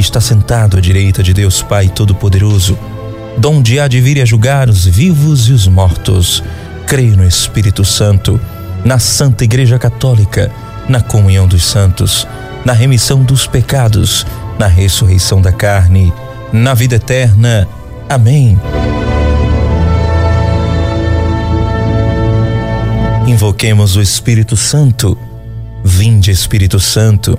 está sentado à direita de Deus Pai Todo-Poderoso, donde há de vir a julgar os vivos e os mortos. Creio no Espírito Santo, na Santa Igreja Católica, na comunhão dos santos, na remissão dos pecados, na ressurreição da carne, na vida eterna. Amém. Invoquemos o Espírito Santo. Vinde, Espírito Santo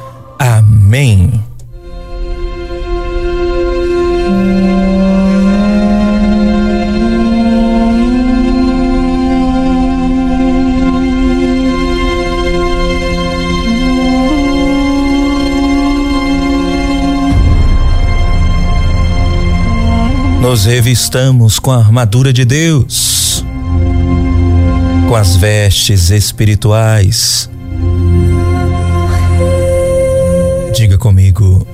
Amém. Nos revistamos com a armadura de Deus, com as vestes espirituais comigo.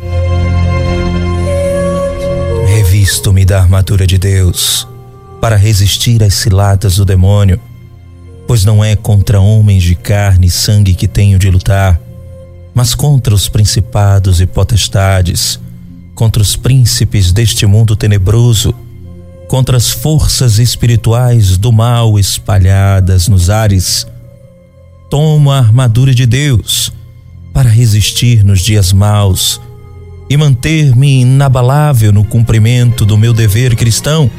Revisto-me da armadura de Deus para resistir às ciladas do demônio, pois não é contra homens de carne e sangue que tenho de lutar, mas contra os principados e potestades, contra os príncipes deste mundo tenebroso, contra as forças espirituais do mal espalhadas nos ares. Toma a armadura de Deus para resistir nos dias maus e manter-me inabalável no cumprimento do meu dever cristão.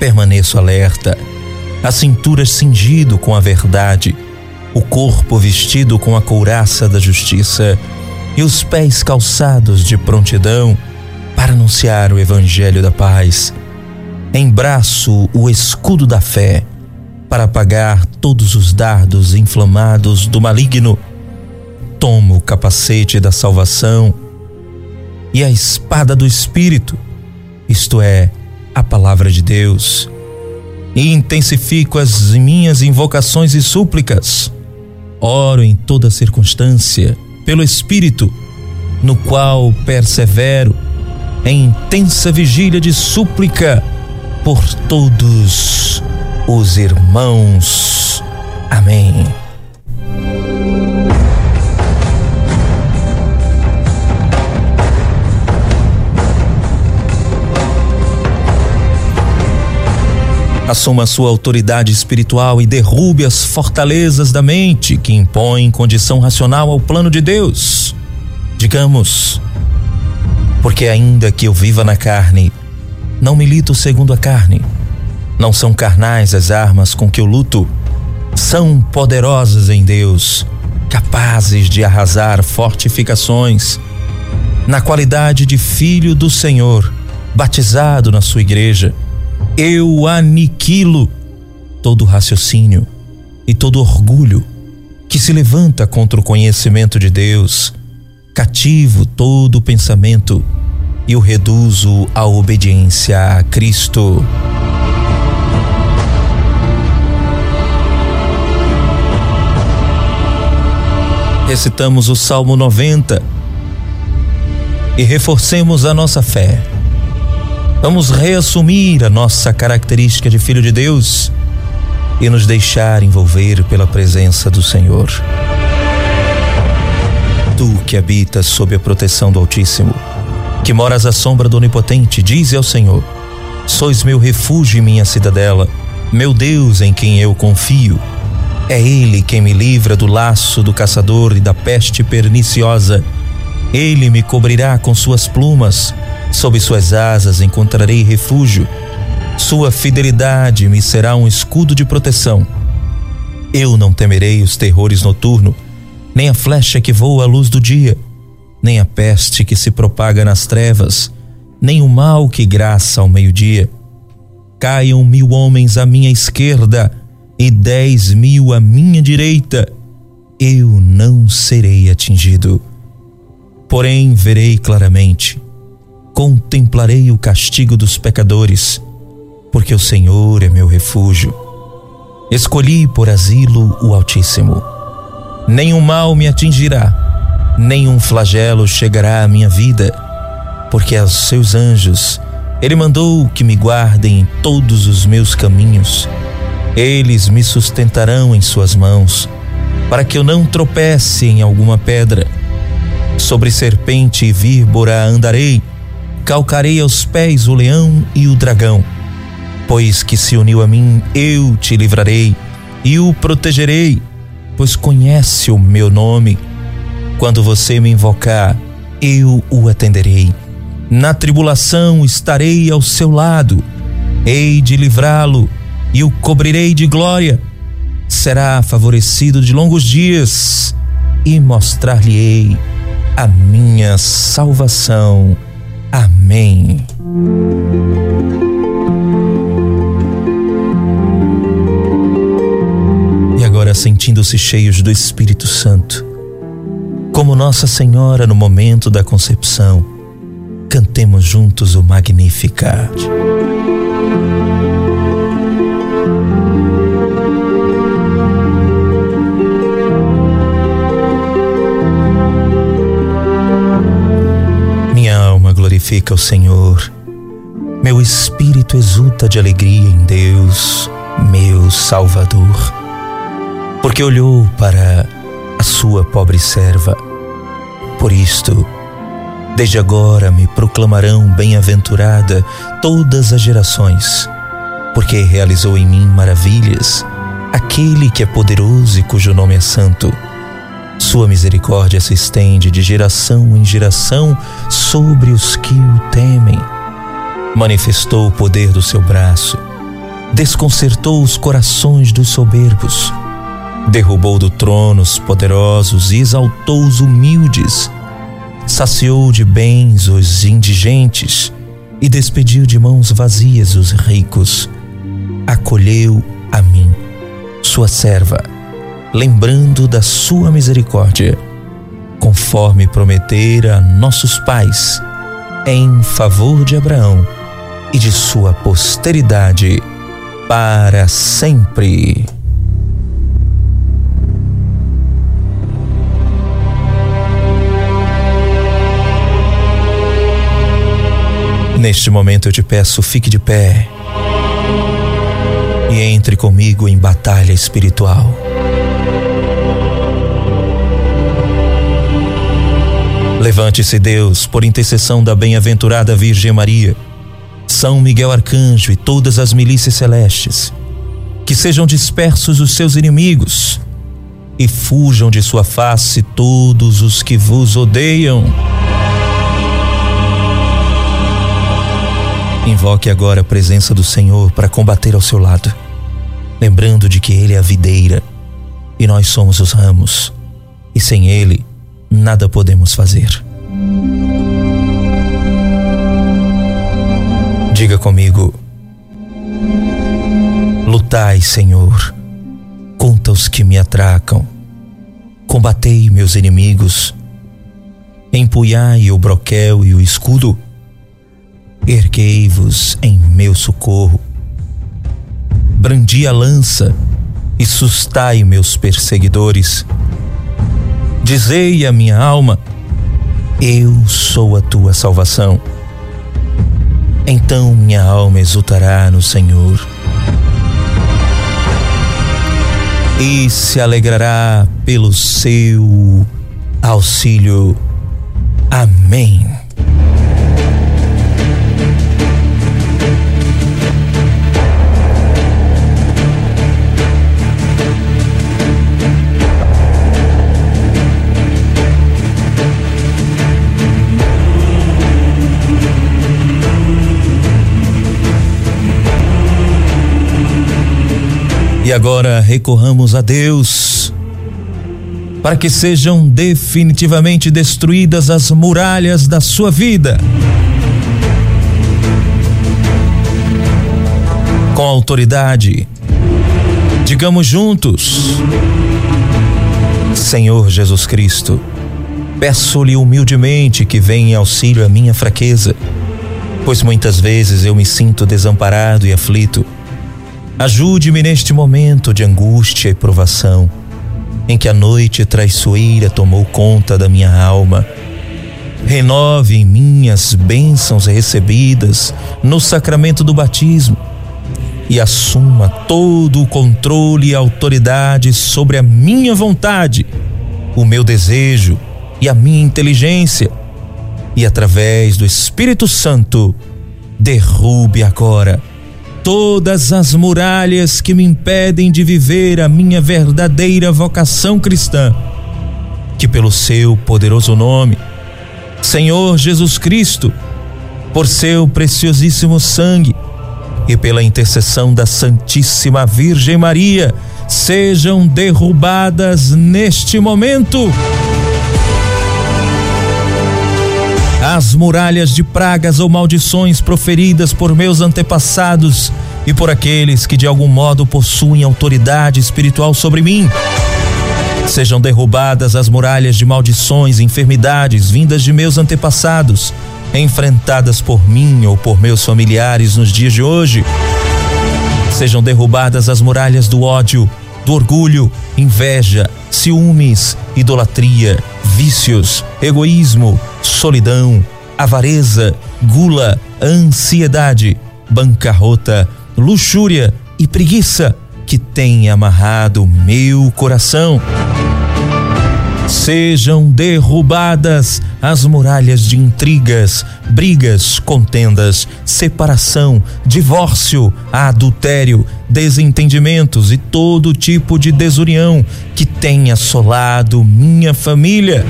Permaneço alerta, a cintura cingido com a verdade, o corpo vestido com a couraça da justiça e os pés calçados de prontidão para anunciar o evangelho da paz. Embraço o escudo da fé para apagar todos os dardos inflamados do maligno tomo o capacete da salvação e a espada do Espírito, isto é, a palavra de Deus, e intensifico as minhas invocações e súplicas. Oro em toda circunstância pelo Espírito, no qual persevero em intensa vigília de súplica por todos os irmãos. Amém. Assuma sua autoridade espiritual e derrube as fortalezas da mente que impõem condição racional ao plano de Deus. Digamos, porque ainda que eu viva na carne, não milito segundo a carne. Não são carnais as armas com que eu luto, são poderosas em Deus, capazes de arrasar fortificações. Na qualidade de filho do Senhor, batizado na sua igreja, eu aniquilo todo raciocínio e todo orgulho que se levanta contra o conhecimento de Deus, cativo todo pensamento e o reduzo à obediência a Cristo. Recitamos o Salmo 90 e reforcemos a nossa fé Vamos reassumir a nossa característica de filho de Deus e nos deixar envolver pela presença do Senhor. Tu que habitas sob a proteção do Altíssimo, que moras à sombra do Onipotente, dize ao Senhor: Sois meu refúgio e minha cidadela, meu Deus em quem eu confio. É Ele quem me livra do laço do caçador e da peste perniciosa Ele me cobrirá com suas plumas, sob suas asas encontrarei refúgio. Sua fidelidade me será um escudo de proteção. Eu não temerei os terrores noturnos, nem a flecha que voa à luz do dia, nem a peste que se propaga nas trevas, nem o mal que graça ao meio-dia. Caiam mil homens à minha esquerda e dez mil à minha direita, eu não serei atingido. Porém, verei claramente, contemplarei o castigo dos pecadores, porque o Senhor é meu refúgio. Escolhi por asilo o Altíssimo. Nenhum mal me atingirá, nenhum flagelo chegará à minha vida, porque aos seus anjos ele mandou que me guardem em todos os meus caminhos. Eles me sustentarão em suas mãos, para que eu não tropece em alguma pedra. Sobre serpente e víbora andarei, calcarei aos pés o leão e o dragão. Pois que se uniu a mim, eu te livrarei e o protegerei, pois conhece o meu nome. Quando você me invocar, eu o atenderei. Na tribulação estarei ao seu lado, hei de livrá-lo e o cobrirei de glória. Será favorecido de longos dias e mostrar-lhe-ei a minha salvação. Amém. E agora, sentindo-se cheios do Espírito Santo, como Nossa Senhora no momento da concepção, cantemos juntos o Magnificat. Glorifica o Senhor. Meu espírito exulta de alegria em Deus, meu Salvador, porque olhou para a sua pobre serva. Por isto, desde agora me proclamarão bem-aventurada todas as gerações, porque realizou em mim maravilhas aquele que é poderoso e cujo nome é santo. Sua misericórdia se estende de geração em geração sobre os que o temem. Manifestou o poder do seu braço, desconcertou os corações dos soberbos, derrubou do trono os poderosos e exaltou os humildes, saciou de bens os indigentes e despediu de mãos vazias os ricos. Acolheu a mim, sua serva lembrando da sua misericórdia, conforme prometera a nossos pais, em favor de Abraão e de sua posteridade para sempre. Neste momento eu te peço, fique de pé e entre comigo em batalha espiritual. Levante-se, Deus, por intercessão da bem-aventurada Virgem Maria, São Miguel Arcanjo e todas as milícias celestes, que sejam dispersos os seus inimigos e fujam de sua face todos os que vos odeiam. Invoque agora a presença do Senhor para combater ao seu lado, lembrando de que Ele é a videira e nós somos os ramos, e sem Ele, nada podemos fazer. Diga comigo: Lutai, Senhor, contra os que me atracam, combatei meus inimigos, empunhai o broquel e o escudo, erguei-vos em meu socorro, brandi a lança e sustai meus perseguidores Dizei a minha alma: Eu sou a tua salvação. Então minha alma exultará no Senhor e se alegrará pelo seu auxílio. Amém. E agora recorramos a Deus para que sejam definitivamente destruídas as muralhas da sua vida. Com autoridade, digamos juntos: Senhor Jesus Cristo, peço-lhe humildemente que venha em auxílio à minha fraqueza, pois muitas vezes eu me sinto desamparado e aflito Ajude-me neste momento de angústia e provação, em que a noite traiçoeira tomou conta da minha alma. Renove em mim as bênçãos recebidas no sacramento do batismo e assuma todo o controle e autoridade sobre a minha vontade, o meu desejo e a minha inteligência. E através do Espírito Santo, derrube agora todas as muralhas que me impedem de viver a minha verdadeira vocação cristã. Que pelo seu poderoso nome, Senhor Jesus Cristo, por seu preciosíssimo sangue e pela intercessão da Santíssima Virgem Maria, sejam derrubadas neste momento. As muralhas de pragas ou maldições proferidas por meus antepassados e por aqueles que de algum modo possuem autoridade espiritual sobre mim. Sejam derrubadas as muralhas de maldições e enfermidades vindas de meus antepassados, enfrentadas por mim ou por meus familiares nos dias de hoje. Sejam derrubadas as muralhas do ódio, do orgulho, inveja, ciúmes, idolatria, vícios, egoísmo, solidão, avareza, gula, ansiedade, bancarrota, luxúria e preguiça que tem amarrado meu coração. Sejam derrubadas as muralhas de intrigas, brigas, contendas, separação, divórcio, adultério, desentendimentos e todo tipo de desunião que tem assolado minha família.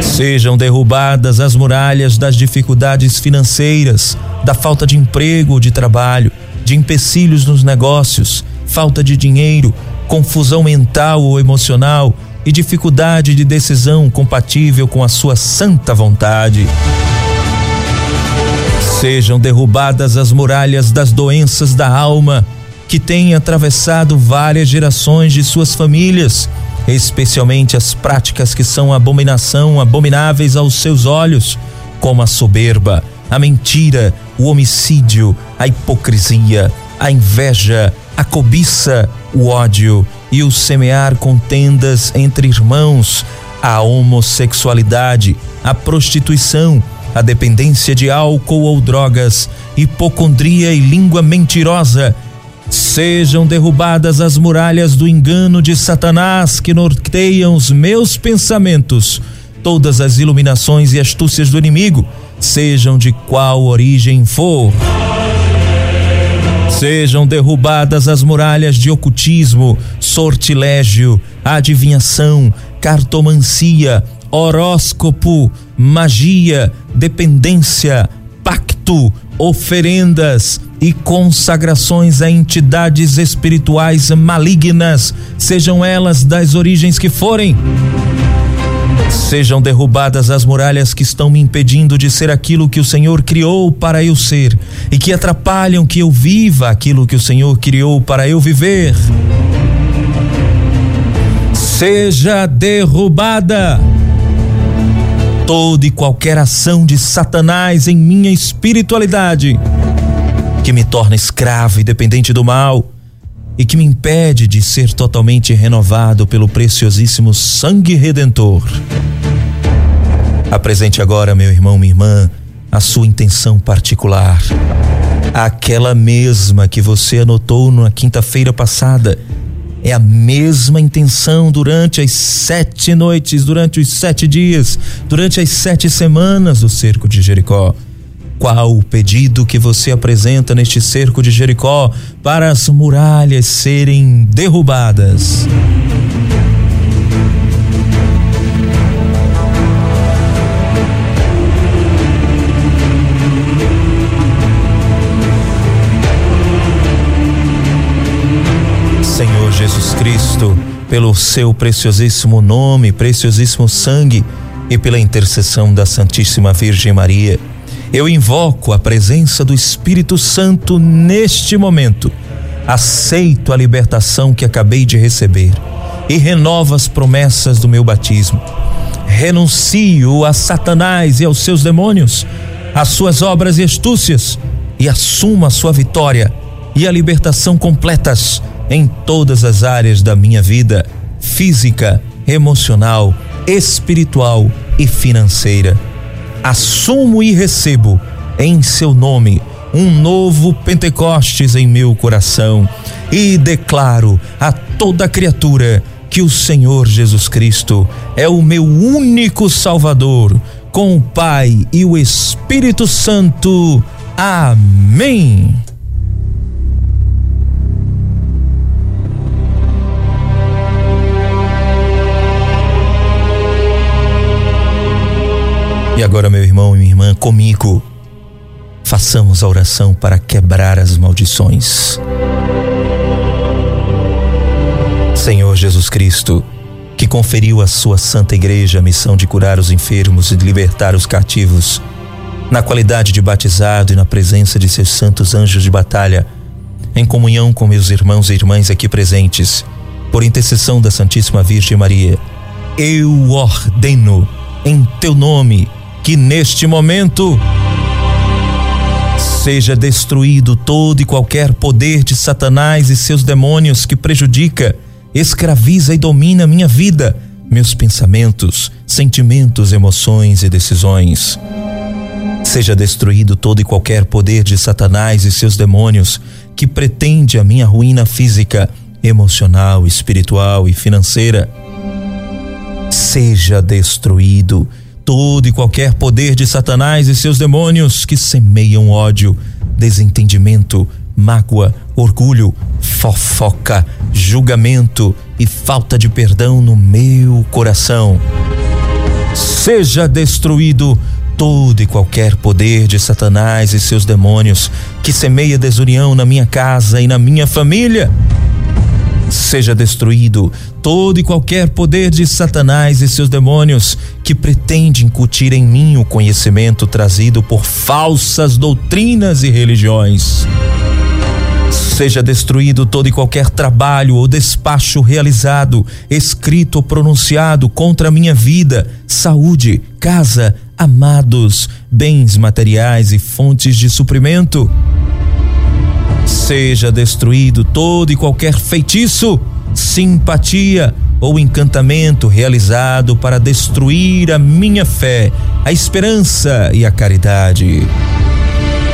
Sejam derrubadas as muralhas das dificuldades financeiras, da falta de emprego ou de trabalho, de empecilhos nos negócios, falta de dinheiro, confusão mental ou emocional e dificuldade de decisão compatível com a sua santa vontade. Sejam derrubadas as muralhas das doenças da alma que têm atravessado várias gerações de suas famílias especialmente as práticas que são abominação, abomináveis aos seus olhos, como a soberba, a mentira, o homicídio, a hipocrisia, a inveja, a cobiça, o ódio e o semear contendas entre irmãos, a homossexualidade, a prostituição, a dependência de álcool ou drogas, hipocondria e língua mentirosa Sejam derrubadas as muralhas do engano de Satanás que norteiam os meus pensamentos. Todas as iluminações e astúcias do inimigo, sejam de qual origem for. Sejam derrubadas as muralhas de ocultismo, sortilégio, adivinhação, cartomancia, horóscopo, magia, dependência, pacto, oferendas e consagrações a entidades espirituais malignas, sejam elas das origens que forem. Sejam derrubadas as muralhas que estão me impedindo de ser aquilo que o Senhor criou para eu ser e que atrapalham que eu viva aquilo que o Senhor criou para eu viver. Seja derrubada toda e qualquer ação de Satanás em minha espiritualidade, que me torna escravo e dependente do mal e que me impede de ser totalmente renovado pelo preciosíssimo sangue redentor. Apresente agora, meu irmão, minha irmã, a sua intenção particular, aquela mesma que você anotou na quinta-feira passada é a mesma intenção durante as sete noites, durante os sete dias, durante as sete semanas do cerco de Jericó. Qual o pedido que você apresenta neste cerco de Jericó para as muralhas serem derrubadas? Cristo, pelo seu preciosíssimo nome, preciosíssimo sangue e pela intercessão da Santíssima Virgem Maria, eu invoco a presença do Espírito Santo neste momento. Aceito a libertação que acabei de receber e renovo as promessas do meu batismo. Renuncio a Satanás e aos seus demônios, às suas obras e astúcias, e assumo a sua vitória e a libertação completas em todas as áreas da minha vida física, emocional, espiritual e financeira. Assumo e recebo em seu nome um novo Pentecostes em meu coração e declaro a toda criatura que o Senhor Jesus Cristo é o meu único Salvador, com o Pai e o Espírito Santo. Amém. E agora, meu irmão e minha irmã, comigo, façamos a oração para quebrar as maldições. Senhor Jesus Cristo, que conferiu à sua santa igreja a missão de curar os enfermos e de libertar os cativos, na qualidade de batizado e na presença de seus santos anjos de batalha, em comunhão com meus irmãos e irmãs aqui presentes, por intercessão da Santíssima Virgem Maria, eu ordeno em teu nome que neste momento seja destruído todo e qualquer poder de Satanás e seus demônios que prejudica, escraviza e domina minha vida, meus pensamentos, sentimentos, emoções e decisões. Seja destruído todo e qualquer poder de Satanás e seus demônios que pretende a minha ruína física, emocional, espiritual e financeira. Seja destruído todo e qualquer poder de Satanás e seus demônios que semeiam ódio, desentendimento, mágoa, orgulho, fofoca, julgamento e falta de perdão no meu coração. Seja destruído todo e qualquer poder de Satanás e seus demônios que semeia desunião na minha casa e na minha família seja destruído todo e qualquer poder de Satanás e seus demônios que pretende incutir em mim o conhecimento trazido por falsas doutrinas e religiões. Seja destruído todo e qualquer trabalho ou despacho realizado, escrito ou pronunciado contra a minha vida, saúde, casa, amados, bens materiais e fontes de suprimento Seja destruído todo e qualquer feitiço, simpatia ou encantamento realizado para destruir a minha fé, a esperança e a caridade.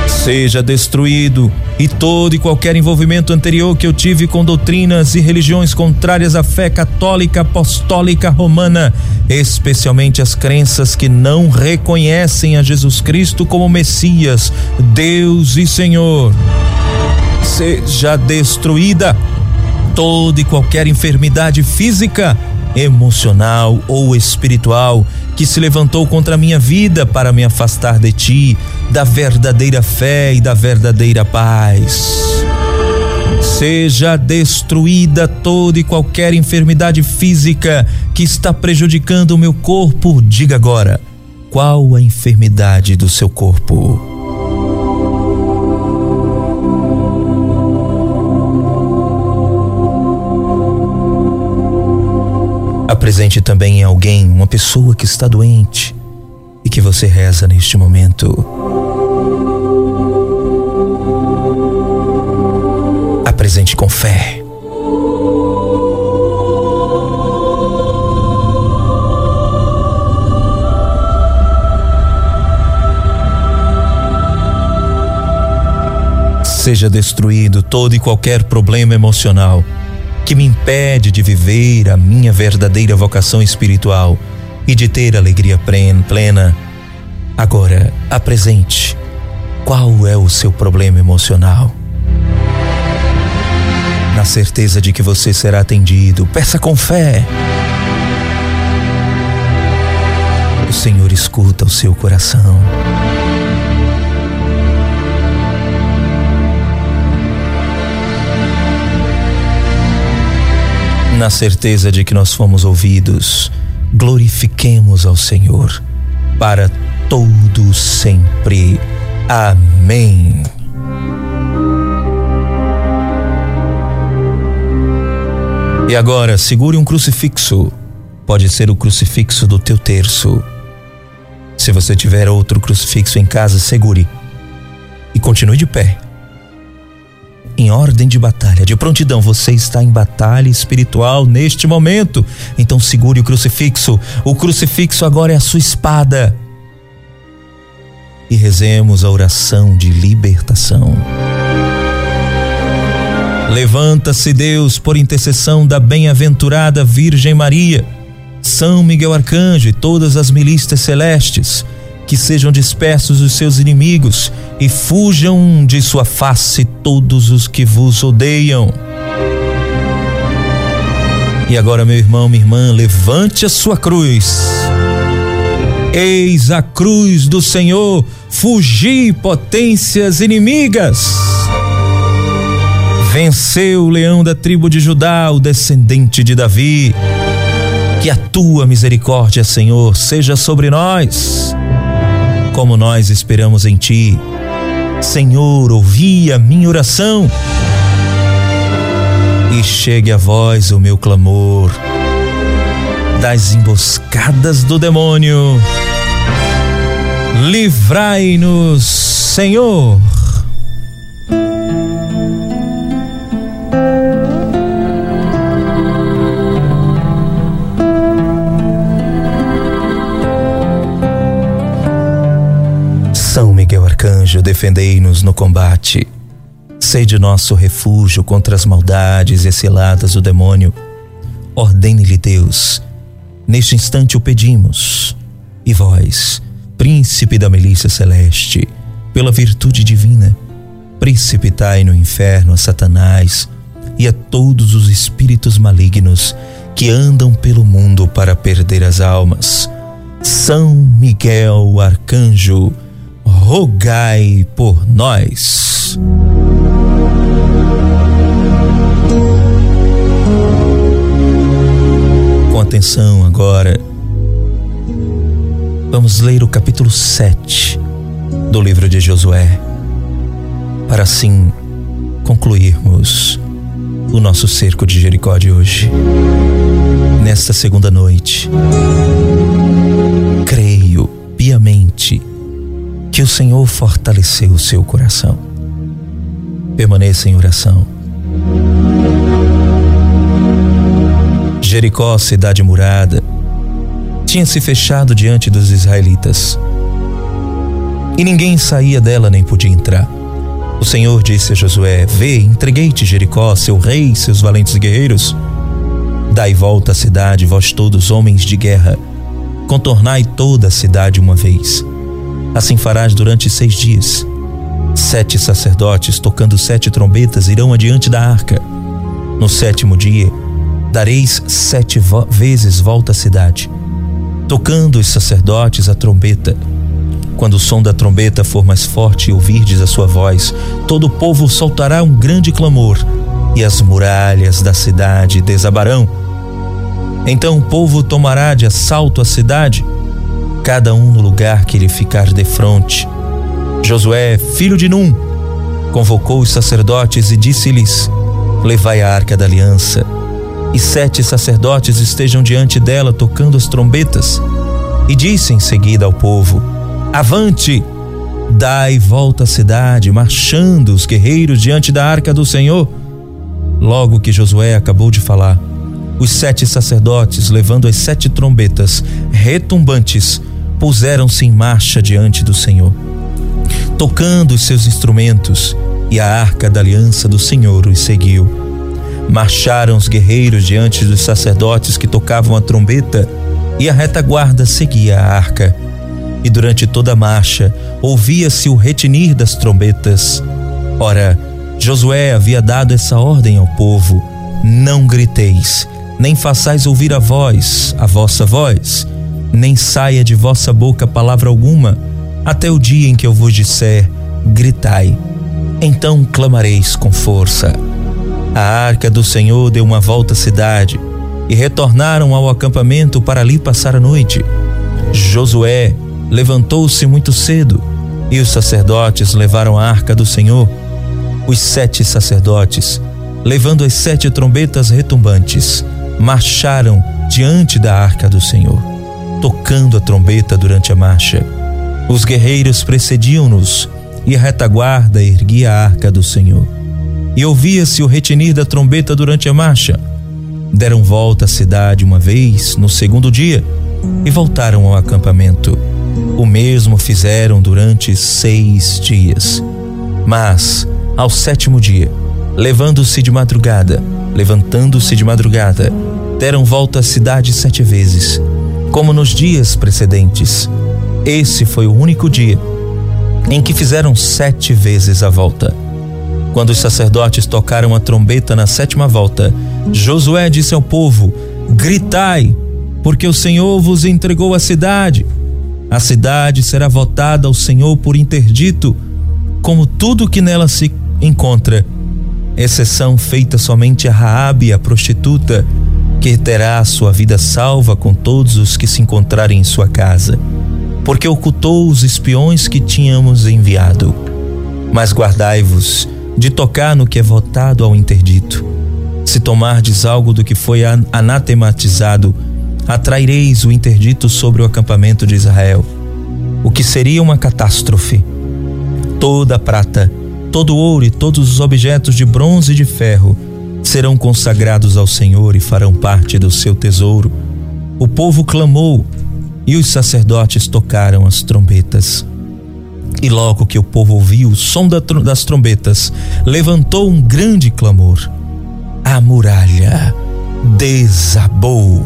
Seja destruído e todo e qualquer envolvimento anterior que eu tive com doutrinas e religiões contrárias à fé católica apostólica romana, especialmente as crenças que não reconhecem a Jesus Cristo como Messias, Deus e Senhor seja destruída toda e qualquer enfermidade física, emocional ou espiritual que se levantou contra a minha vida para me afastar de ti, da verdadeira fé e da verdadeira paz. Seja destruída toda e qualquer enfermidade física que está prejudicando o meu corpo. Diga agora, qual a enfermidade do seu corpo? Apresente também em alguém uma pessoa que está doente e que você reza neste momento. Apresente com fé. Seja destruído todo e qualquer problema emocional que me impede de viver a minha verdadeira vocação espiritual e de ter alegria plena. Agora, apresente qual é o seu problema emocional. Na certeza de que você será atendido, peça com fé. O Senhor escuta o seu coração. Na certeza de que nós fomos ouvidos, glorifiquemos ao Senhor para todo sempre. Amém. E agora, segure um crucifixo. Pode ser o crucifixo do teu terço. Se você tiver outro crucifixo em casa, segure. E continue de pé. Em ordem de batalha, de prontidão, você está em batalha espiritual neste momento. Então segure o crucifixo. O crucifixo agora é a sua espada. E rezemos a oração de libertação. Levanta-se, Deus, por intercessão da bem-aventurada Virgem Maria, São Miguel Arcanjo e todas as milícias celestes, que sejam dispersos os seus inimigos e fujam de sua face todos os que vos odeiam. E agora, meu irmão, minha irmã, levante a sua cruz. Eis a cruz do Senhor, fugi potências inimigas. Venceu o leão da tribo de Judá, o descendente de Davi. Que a tua misericórdia, Senhor, seja sobre nós, como nós esperamos em ti. Senhor, ouvi a minha oração e chegue a vós o meu clamor das emboscadas do demônio. Livrai-nos, Senhor. Arcanjo, defendei-nos no combate. Sede nosso refúgio contra as maldades e ciladas do demônio. Ordene-lhe Deus. Neste instante o pedimos. E vós, príncipe da milícia celeste, pela virtude divina, precipitai no inferno a Satanás e a todos os espíritos malignos que andam pelo mundo para perder as almas. São Miguel Arcanjo, rogai por nós. Com atenção agora, vamos ler o capítulo 7 do livro de Josué, para assim concluirmos o nosso cerco de Jericó de hoje. Nesta segunda noite, creio piamente que o Senhor fortaleceu o seu coração. Permaneça em oração. Jericó, cidade murada, tinha se fechado diante dos israelitas. E ninguém saía dela nem podia entrar. O Senhor disse a Josué: Vê, entreguei-te Jericó, seu rei seus valentes guerreiros. Dai volta à cidade, vós todos homens de guerra. Contornai toda a cidade uma vez Assim farás durante seis dias. Sete sacerdotes, tocando sete trombetas, irão adiante da arca. No sétimo dia, dareis sete vo vezes volta à cidade, tocando os sacerdotes a trombeta. Quando o som da trombeta for mais forte e ouvirdes a sua voz, todo o povo soltará um grande clamor, e as muralhas da cidade desabarão. Então o povo tomará de assalto a cidade, cada um no lugar que lhe ficar de frente. Josué, filho de Num, convocou os sacerdotes e disse-lhes: Levai a arca da aliança, e sete sacerdotes estejam diante dela tocando as trombetas. E disse em seguida ao povo: Avante! Dai volta à cidade, marchando os guerreiros diante da arca do Senhor. Logo que Josué acabou de falar, os sete sacerdotes, levando as sete trombetas retumbantes, puseram-se em marcha diante do Senhor, tocando os seus instrumentos, e a arca da aliança do Senhor os seguiu. Marcharam os guerreiros diante dos sacerdotes que tocavam a trombeta, e a retaguarda seguia a arca. E durante toda a marcha ouvia-se o retinir das trombetas. Ora, Josué havia dado essa ordem ao povo: Não griteis, nem façais ouvir a voz, a vossa voz, nem saia de vossa boca palavra alguma, até o dia em que eu vos disser: gritai. Então clamareis com força. A arca do Senhor deu uma volta à cidade, e retornaram ao acampamento para ali passar a noite. Josué levantou-se muito cedo e os sacerdotes levaram a arca do Senhor. Os sete sacerdotes, levando as sete trombetas retumbantes, marcharam diante da arca do Senhor, tocando a trombeta durante a marcha. Os guerreiros precediam-nos e a retaguarda erguia a arca do Senhor. E ouvia-se o retinir da trombeta durante a marcha. Deram volta à cidade uma vez, no segundo dia, e voltaram ao acampamento. O mesmo fizeram durante seis dias. Mas, ao sétimo dia, levando-se de madrugada, levantando-se de madrugada, deram volta à cidade sete vezes, como nos dias precedentes. Esse foi o único dia em que fizeram sete vezes a volta. Quando os sacerdotes tocaram a trombeta na sétima volta, Josué disse ao povo: Gritai, porque o Senhor vos entregou a cidade. A cidade será votada ao Senhor por interdito, como tudo que nela se encontra, exceção feita somente a Raabe, a prostituta, que terá sua vida salva com todos os que se encontrarem em sua casa porque ocultou os espiões que tínhamos enviado. Mas guardai-vos de tocar no que é votado ao interdito. Se tomardes algo do que foi anatematizado, atraireis o interdito sobre o acampamento de Israel, o que seria uma catástrofe. Toda a prata, todo o ouro e todos os objetos de bronze e de ferro serão consagrados ao Senhor e farão parte do seu tesouro. O povo clamou e os sacerdotes tocaram as trombetas. E logo que o povo ouviu o som das trombetas, levantou um grande clamor. A muralha desabou.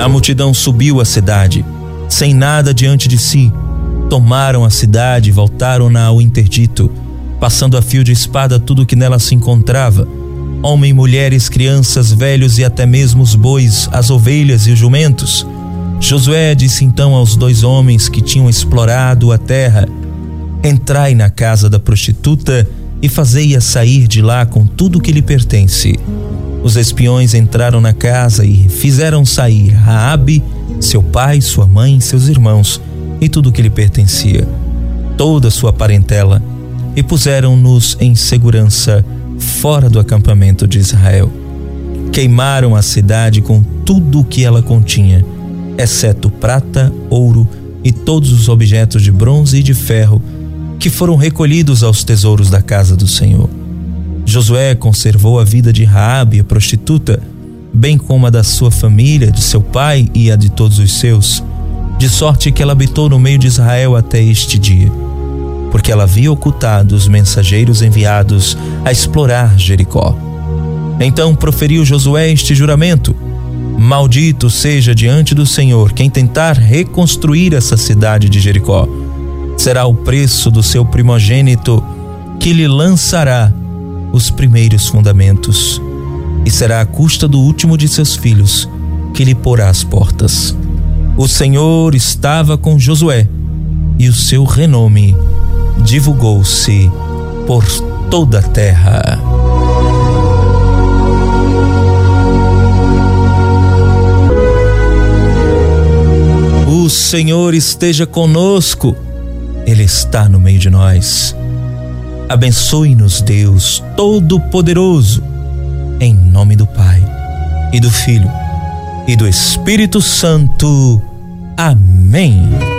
A multidão subiu à cidade, sem nada diante de si. Tomaram a cidade e voltaram-na ao interdito, passando a fio de espada tudo que nela se encontrava homem, mulheres, crianças, velhos e até mesmo os bois, as ovelhas e os jumentos. Josué disse então aos dois homens que tinham explorado a terra: Entrai na casa da prostituta e fazei-a sair de lá com tudo que lhe pertence. Os espiões entraram na casa e fizeram sair Raabe, seu pai, sua mãe, seus irmãos e tudo que lhe pertencia, toda sua parentela, e puseram-nos em segurança fora do acampamento de Israel. Queimaram a cidade com tudo o que ela continha, exceto prata, ouro e todos os objetos de bronze e de ferro que foram recolhidos aos tesouros da casa do Senhor. Josué conservou a vida de Raabe, a prostituta, bem como a da sua família, de seu pai e a de todos os seus, de sorte que ela habitou no meio de Israel até este dia porque ela havia ocultado os mensageiros enviados a explorar Jericó. Então proferiu Josué este juramento: Maldito seja diante do Senhor quem tentar reconstruir essa cidade de Jericó. Será o preço do seu primogênito que lhe lançará os primeiros fundamentos, e será a custa do último de seus filhos que lhe porá as portas. O Senhor estava com Josué, e o seu renome divulgou-se por toda a terra. O Senhor esteja conosco, Ele está no meio de nós. Abençoe-nos, Deus Todo-Poderoso, em nome do Pai, e do Filho, e do Espírito Santo. Amém.